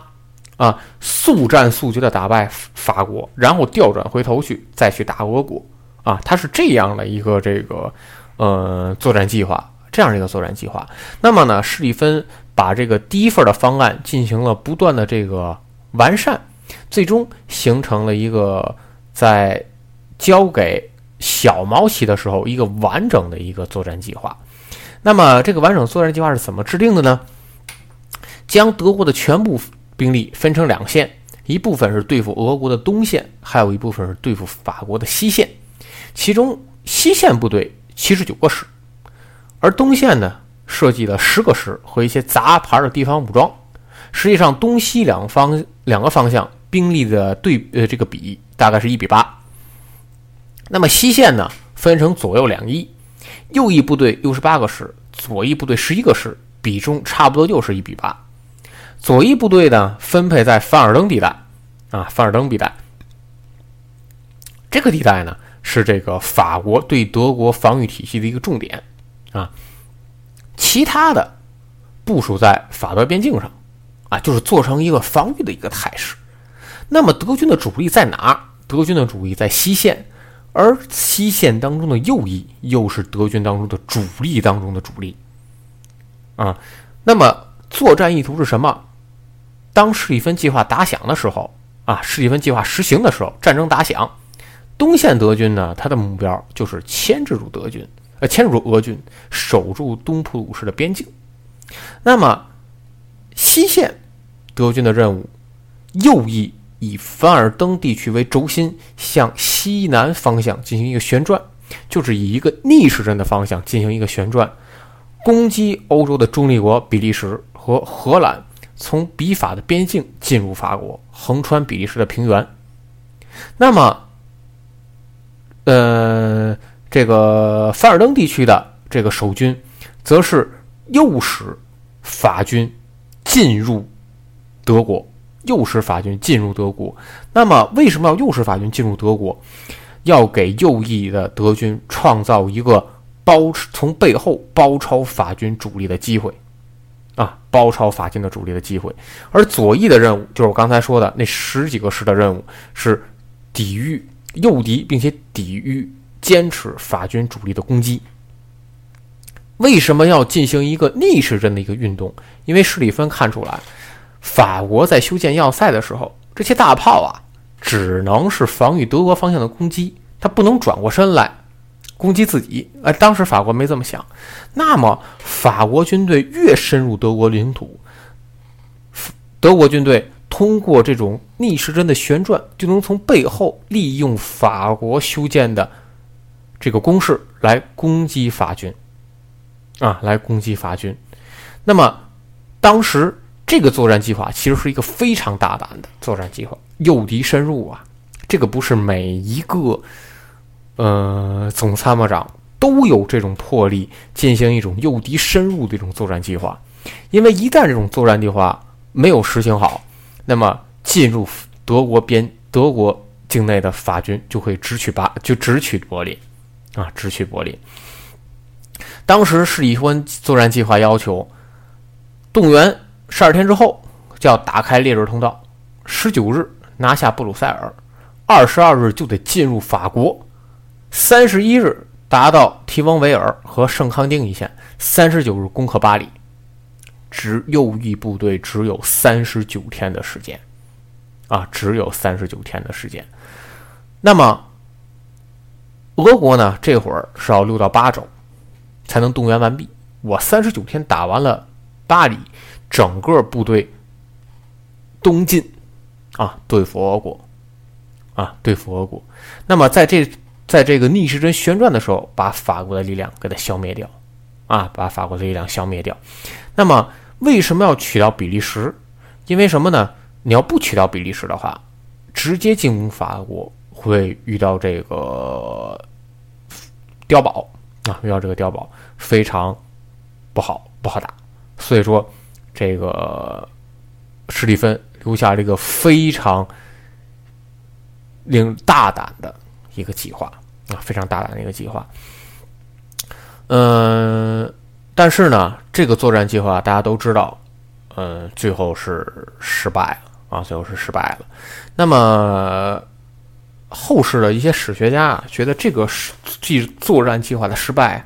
啊，速战速决的打败法国，然后调转回头去再去打俄国。啊，它是这样的一个这个，呃，作战计划，这样一个作战计划。那么呢，施里芬把这个第一份的方案进行了不断的这个完善，最终形成了一个在交给小毛奇的时候一个完整的一个作战计划。那么这个完整作战计划是怎么制定的呢？将德国的全部兵力分成两线，一部分是对付俄国的东线，还有一部分是对付法国的西线。其中西线部队七十九个师，而东线呢设计了十个师和一些杂牌的地方武装。实际上，东西两方两个方向兵力的对呃这个比大概是一比八。那么西线呢分成左右两翼，右翼部队六十八个师，左翼部队十一个师，比重差不多又是一比八。左翼部队呢分配在凡尔登地带，啊，凡尔登地带，这个地带呢。是这个法国对德国防御体系的一个重点啊，其他的部署在法德边境上啊，就是做成一个防御的一个态势。那么德军的主力在哪？德军的主力在西线，而西线当中的右翼又是德军当中的主力当中的主力啊。那么作战意图是什么？当施里芬计划打响的时候啊，施里芬计划实行的时候，战争打响。东线德军呢，他的目标就是牵制住德军，呃，牵制住俄军，守住东普鲁士的边境。那么西线德军的任务，右翼以凡尔登地区为轴心，向西南方向进行一个旋转，就是以一个逆时针的方向进行一个旋转，攻击欧洲的中立国比利时和荷兰，从比法的边境进入法国，横穿比利时的平原。那么呃，这个凡尔登地区的这个守军，则是诱使法军进入德国，诱使法军进入德国。那么，为什么要诱使法军进入德国？要给右翼的德军创造一个包从背后包抄法军主力的机会啊，包抄法军的主力的机会。而左翼的任务，就是我刚才说的那十几个师的任务，是抵御。诱敌，并且抵御、坚持法军主力的攻击。为什么要进行一个逆时针的一个运动？因为施里芬看出来，法国在修建要塞的时候，这些大炮啊，只能是防御德国方向的攻击，它不能转过身来攻击自己。哎，当时法国没这么想。那么，法国军队越深入德国领土，德国军队。通过这种逆时针的旋转，就能从背后利用法国修建的这个工事来攻击法军。啊，来攻击法军。那么，当时这个作战计划其实是一个非常大胆的作战计划，诱敌深入啊，这个不是每一个呃总参谋长都有这种魄力进行一种诱敌深入的一种作战计划，因为一旦这种作战计划没有实行好，那么进入德国边德国境内的法军就会直取巴就直取柏林啊，直取柏林。当时史蒂芬作战计划要求，动员十二天之后就要打开烈日通道，十九日拿下布鲁塞尔，二十二日就得进入法国，三十一日达到提翁维尔和圣康丁一线，三十九日攻克巴黎。只右翼部队只有三十九天的时间，啊，只有三十九天的时间。那么，俄国呢？这会儿是要六到八周。才能动员完毕。我三十九天打完了巴黎，整个部队东进啊，对付俄国啊，对付俄国。那么在这在这个逆时针旋转的时候，把法国的力量给它消灭掉啊，把法国的力量消灭掉。那么为什么要取掉比利时？因为什么呢？你要不取掉比利时的话，直接进攻法国会遇到这个碉堡。啊，遇到这个碉堡非常不好，不好打。所以说，这个史蒂芬留下了一个非常令大胆的一个计划啊，非常大胆的一个计划。嗯，但是呢，这个作战计划大家都知道，嗯，最后是失败了啊，最后是失败了。那么。后世的一些史学家啊，觉得这个计作战计划的失败，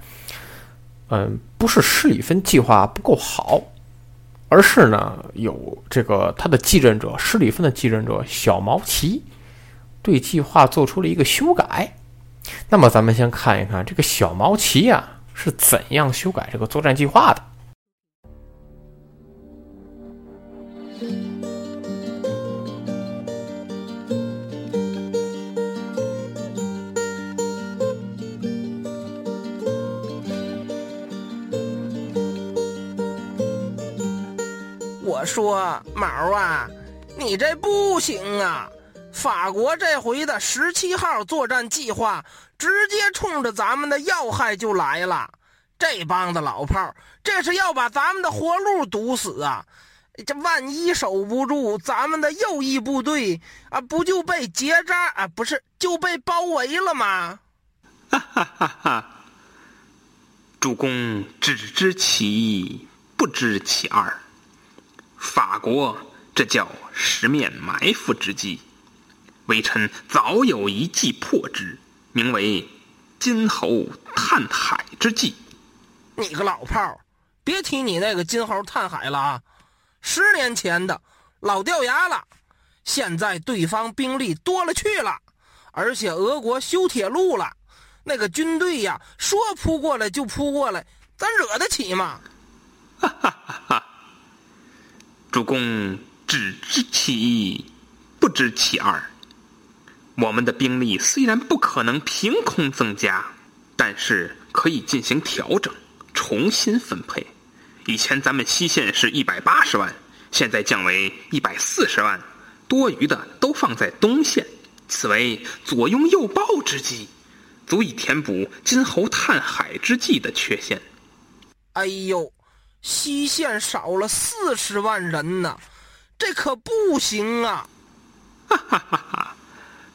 嗯，不是施里芬计划不够好，而是呢有这个他的继任者施里芬的继任者小毛奇对计划做出了一个修改。那么咱们先看一看这个小毛奇呀是怎样修改这个作战计划的。我说毛啊，你这不行啊！法国这回的十七号作战计划，直接冲着咱们的要害就来了。这帮子老炮，这是要把咱们的活路堵死啊！这万一守不住，咱们的右翼部队啊，不就被结扎啊？不是就被包围了吗？哈哈哈哈！主公只知其一，不知其二。法国，这叫十面埋伏之计。微臣早有一计破之，名为“金猴探海之计”。你个老炮儿，别提你那个金猴探海了啊！十年前的老掉牙了。现在对方兵力多了去了，而且俄国修铁路了，那个军队呀，说扑过来就扑过来，咱惹得起吗？哈哈哈哈！主公只知其一，不知其二。我们的兵力虽然不可能凭空增加，但是可以进行调整，重新分配。以前咱们西线是一百八十万，现在降为一百四十万，多余的都放在东线。此为左拥右抱之计，足以填补金侯探海之计的缺陷。哎呦！西线少了四十万人呢，这可不行啊！哈哈哈哈！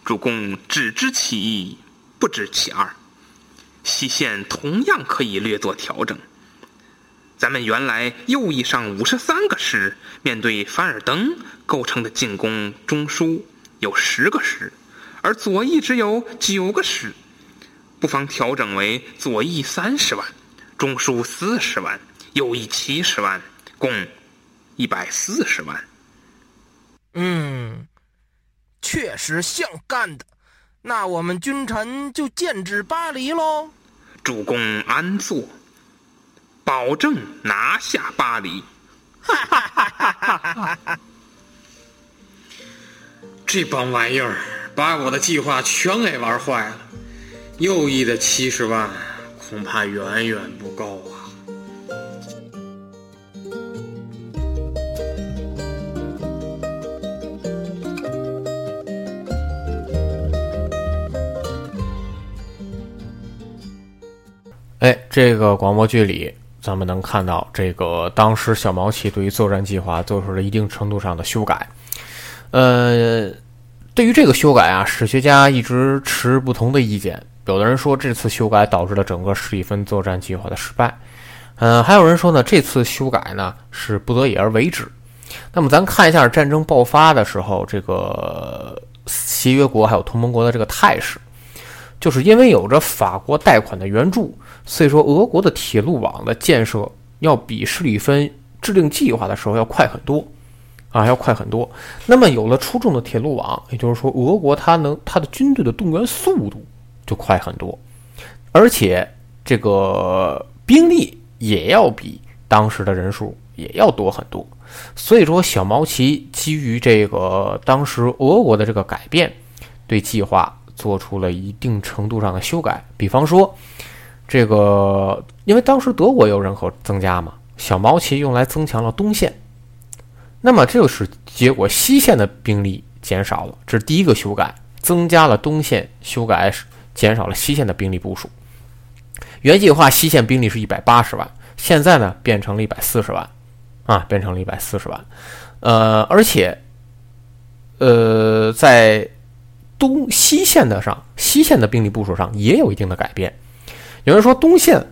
主公只知其一，不知其二。西线同样可以略作调整。咱们原来右翼上五十三个师，面对凡尔登构成的进攻中枢有十个师，而左翼只有九个师，不妨调整为左翼三十万，中枢四十万。右翼七十万，共一百四十万。嗯，确实像干的。那我们君臣就剑指巴黎喽。主公安坐，保证拿下巴黎。哈哈哈哈哈哈！这帮玩意儿把我的计划全给玩坏了。右翼的七十万恐怕远远不够啊。这个广播剧里，咱们能看到这个当时小毛奇对于作战计划做出了一定程度上的修改。呃，对于这个修改啊，史学家一直持不同的意见。有的人说这次修改导致了整个史蒂芬作战计划的失败，嗯，还有人说呢，这次修改呢是不得已而为之。那么咱看一下战争爆发的时候，这个协约国还有同盟国的这个态势，就是因为有着法国贷款的援助，所以说俄国的铁路网的建设要比施里芬制定计划的时候要快很多。啊，要快很多。那么有了出众的铁路网，也就是说，俄国它能它的军队的动员速度就快很多，而且这个兵力也要比当时的人数也要多很多。所以说，小毛奇基于这个当时俄国的这个改变，对计划做出了一定程度上的修改。比方说，这个因为当时德国有人口增加嘛，小毛旗用来增强了东线。那么这就是结果，西线的兵力减少了，这是第一个修改，增加了东线，修改减少了西线的兵力部署。原计划西线兵力是一百八十万，现在呢变成了一百四十万，啊，变成了一百四十万。呃，而且，呃，在东西线的上，西线的兵力部署上也有一定的改变。有人说东线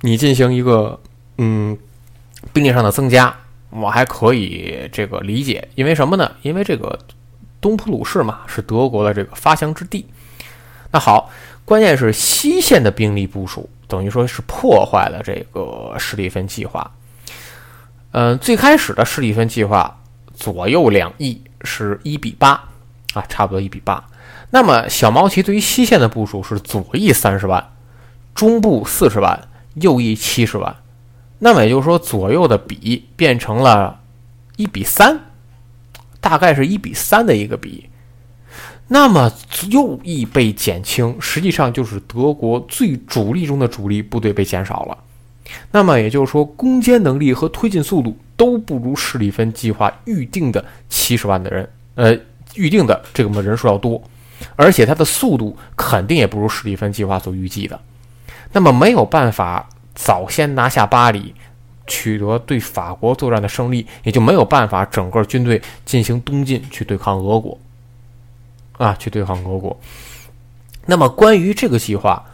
你进行一个嗯兵力上的增加。我还可以这个理解，因为什么呢？因为这个东普鲁士嘛是德国的这个发祥之地。那好，关键是西线的兵力部署，等于说是破坏了这个施蒂芬计划。嗯，最开始的施蒂芬计划左右两翼是一比八啊，差不多一比八。那么小毛奇对于西线的部署是左翼三十万，中部四十万，右翼七十万。那么也就是说，左右的比变成了一比三，大概是一比三的一个比。那么右翼被减轻，实际上就是德国最主力中的主力部队被减少了。那么也就是说，攻坚能力和推进速度都不如施里芬计划预定的七十万的人，呃，预定的这个人数要多，而且它的速度肯定也不如施里芬计划所预计的。那么没有办法。早先拿下巴黎，取得对法国作战的胜利，也就没有办法整个军队进行东进去对抗俄国，啊，去对抗俄国。那么关于这个计划，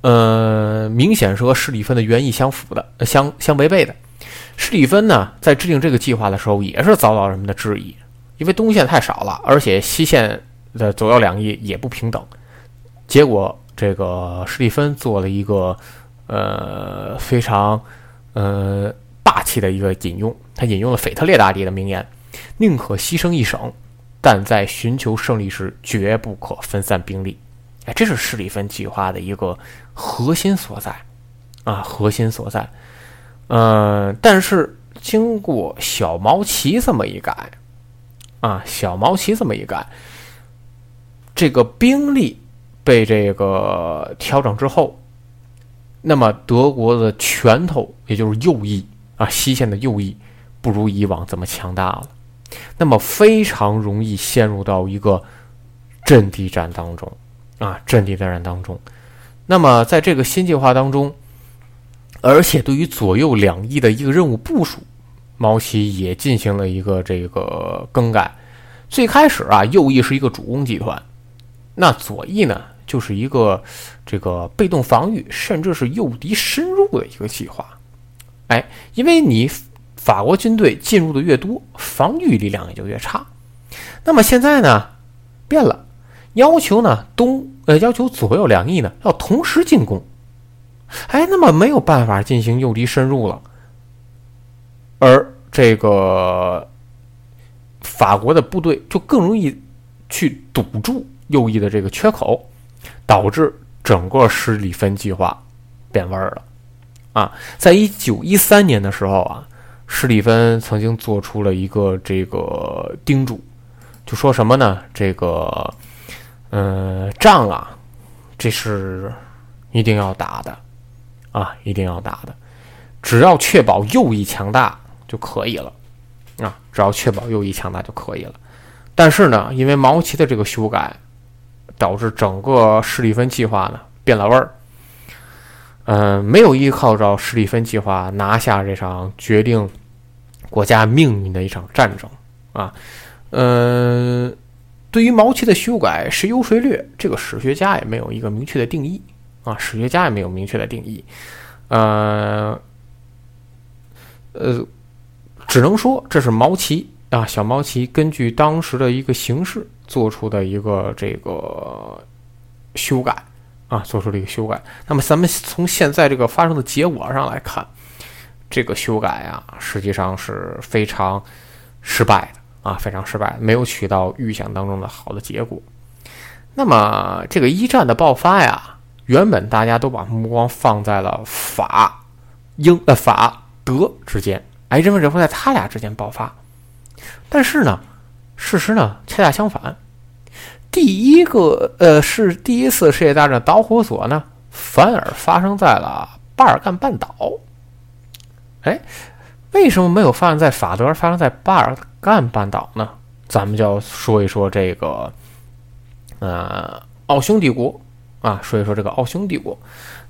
呃，明显是和施里芬的原意相符的，相相违背的。施里芬呢，在制定这个计划的时候，也是遭到人们的质疑，因为东线太少了，而且西线的左右两翼也不平等。结果，这个施里芬做了一个。呃，非常，呃，霸气的一个引用，他引用了腓特烈大帝的名言：“宁可牺牲一省，但在寻求胜利时绝不可分散兵力。”哎，这是施里芬计划的一个核心所在，啊，核心所在。嗯，但是经过小毛奇这么一改，啊，小毛奇这么一改，这个兵力被这个调整之后。那么德国的拳头，也就是右翼啊，西线的右翼，不如以往这么强大了。那么非常容易陷入到一个阵地战当中啊，阵地战当中。那么在这个新计划当中，而且对于左右两翼的一个任务部署，毛奇也进行了一个这个更改。最开始啊，右翼是一个主攻集团，那左翼呢？就是一个这个被动防御，甚至是诱敌深入的一个计划。哎，因为你法国军队进入的越多，防御力量也就越差。那么现在呢，变了，要求呢东呃要求左右两翼呢要同时进攻。哎，那么没有办法进行诱敌深入了，而这个法国的部队就更容易去堵住右翼的这个缺口。导致整个施里芬计划变味儿了，啊，在一九一三年的时候啊，施里芬曾经做出了一个这个叮嘱，就说什么呢？这个，嗯，仗啊，这是一定要打的，啊，一定要打的，只要确保右翼强大就可以了，啊，只要确保右翼强大就可以了。但是呢，因为毛奇的这个修改。导致整个施里芬计划呢变了味儿。嗯，没有依靠着史蒂芬计划拿下这场决定国家命运的一场战争啊。嗯，对于毛奇的修改谁优谁劣，这个史学家也没有一个明确的定义啊，史学家也没有明确的定义。呃，呃，只能说这是毛奇啊，小毛奇根据当时的一个形势做出的一个这个修改。啊，做出了一个修改。那么，咱们从现在这个发生的结果上来看，这个修改啊，实际上是非常失败的啊，非常失败，没有取到预想当中的好的结果。那么，这个一战的爆发呀，原本大家都把目光放在了法英呃法德之间，哎，认为这会在他俩之间爆发。但是呢，事实呢，恰恰相反。第一个，呃，是第一次世界大战导火索呢，反而发生在了巴尔干半岛。哎，为什么没有发生在法德，而发生在巴尔干半岛呢？咱们就要说一说这个，呃，奥匈帝国啊，说一说这个奥匈帝国。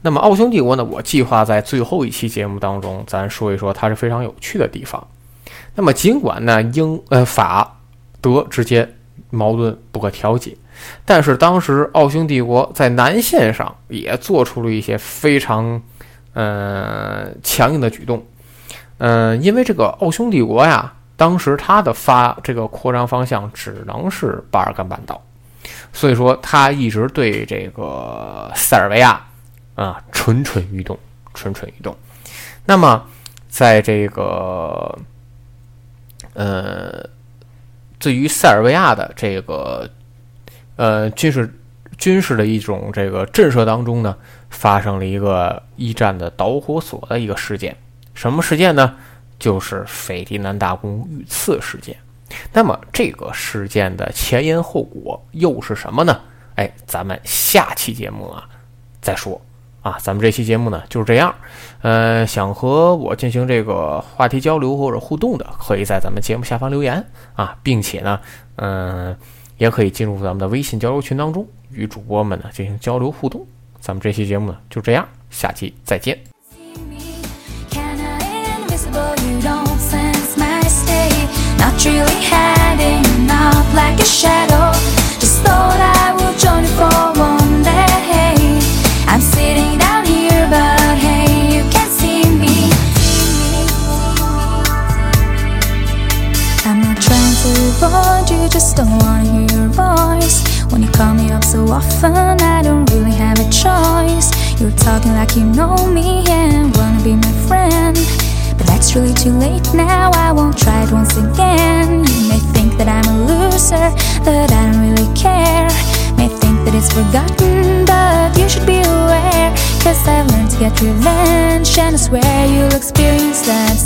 那么，奥匈帝国呢，我计划在最后一期节目当中，咱说一说它是非常有趣的地方。那么，尽管呢，英呃法德之间。矛盾不可调解，但是当时奥匈帝国在南线上也做出了一些非常，呃强硬的举动，嗯，因为这个奥匈帝国呀，当时它的发这个扩张方向只能是巴尔干半岛，所以说它一直对这个塞尔维亚啊蠢蠢欲动，蠢蠢欲动。那么在这个，呃。对于塞尔维亚的这个，呃，军事军事的一种这个震慑当中呢，发生了一个一战的导火索的一个事件。什么事件呢？就是斐迪南大公遇刺事件。那么这个事件的前因后果又是什么呢？哎，咱们下期节目啊再说。啊，咱们这期节目呢就是这样。呃，想和我进行这个话题交流或者互动的，可以在咱们节目下方留言啊，并且呢，嗯，也可以进入咱们的微信交流群当中，与主播们呢进行交流互动。咱们这期节目呢就这样，下期再见。just don't wanna hear your voice. When you call me up so often I don't really have a choice. You're talking like you know me and wanna be my friend. But that's really too late now, I won't try it once again. You may think that I'm a loser, but I don't really care. May think that it's forgotten, but you should be aware. Cause I've learned to get revenge And I swear you'll experience that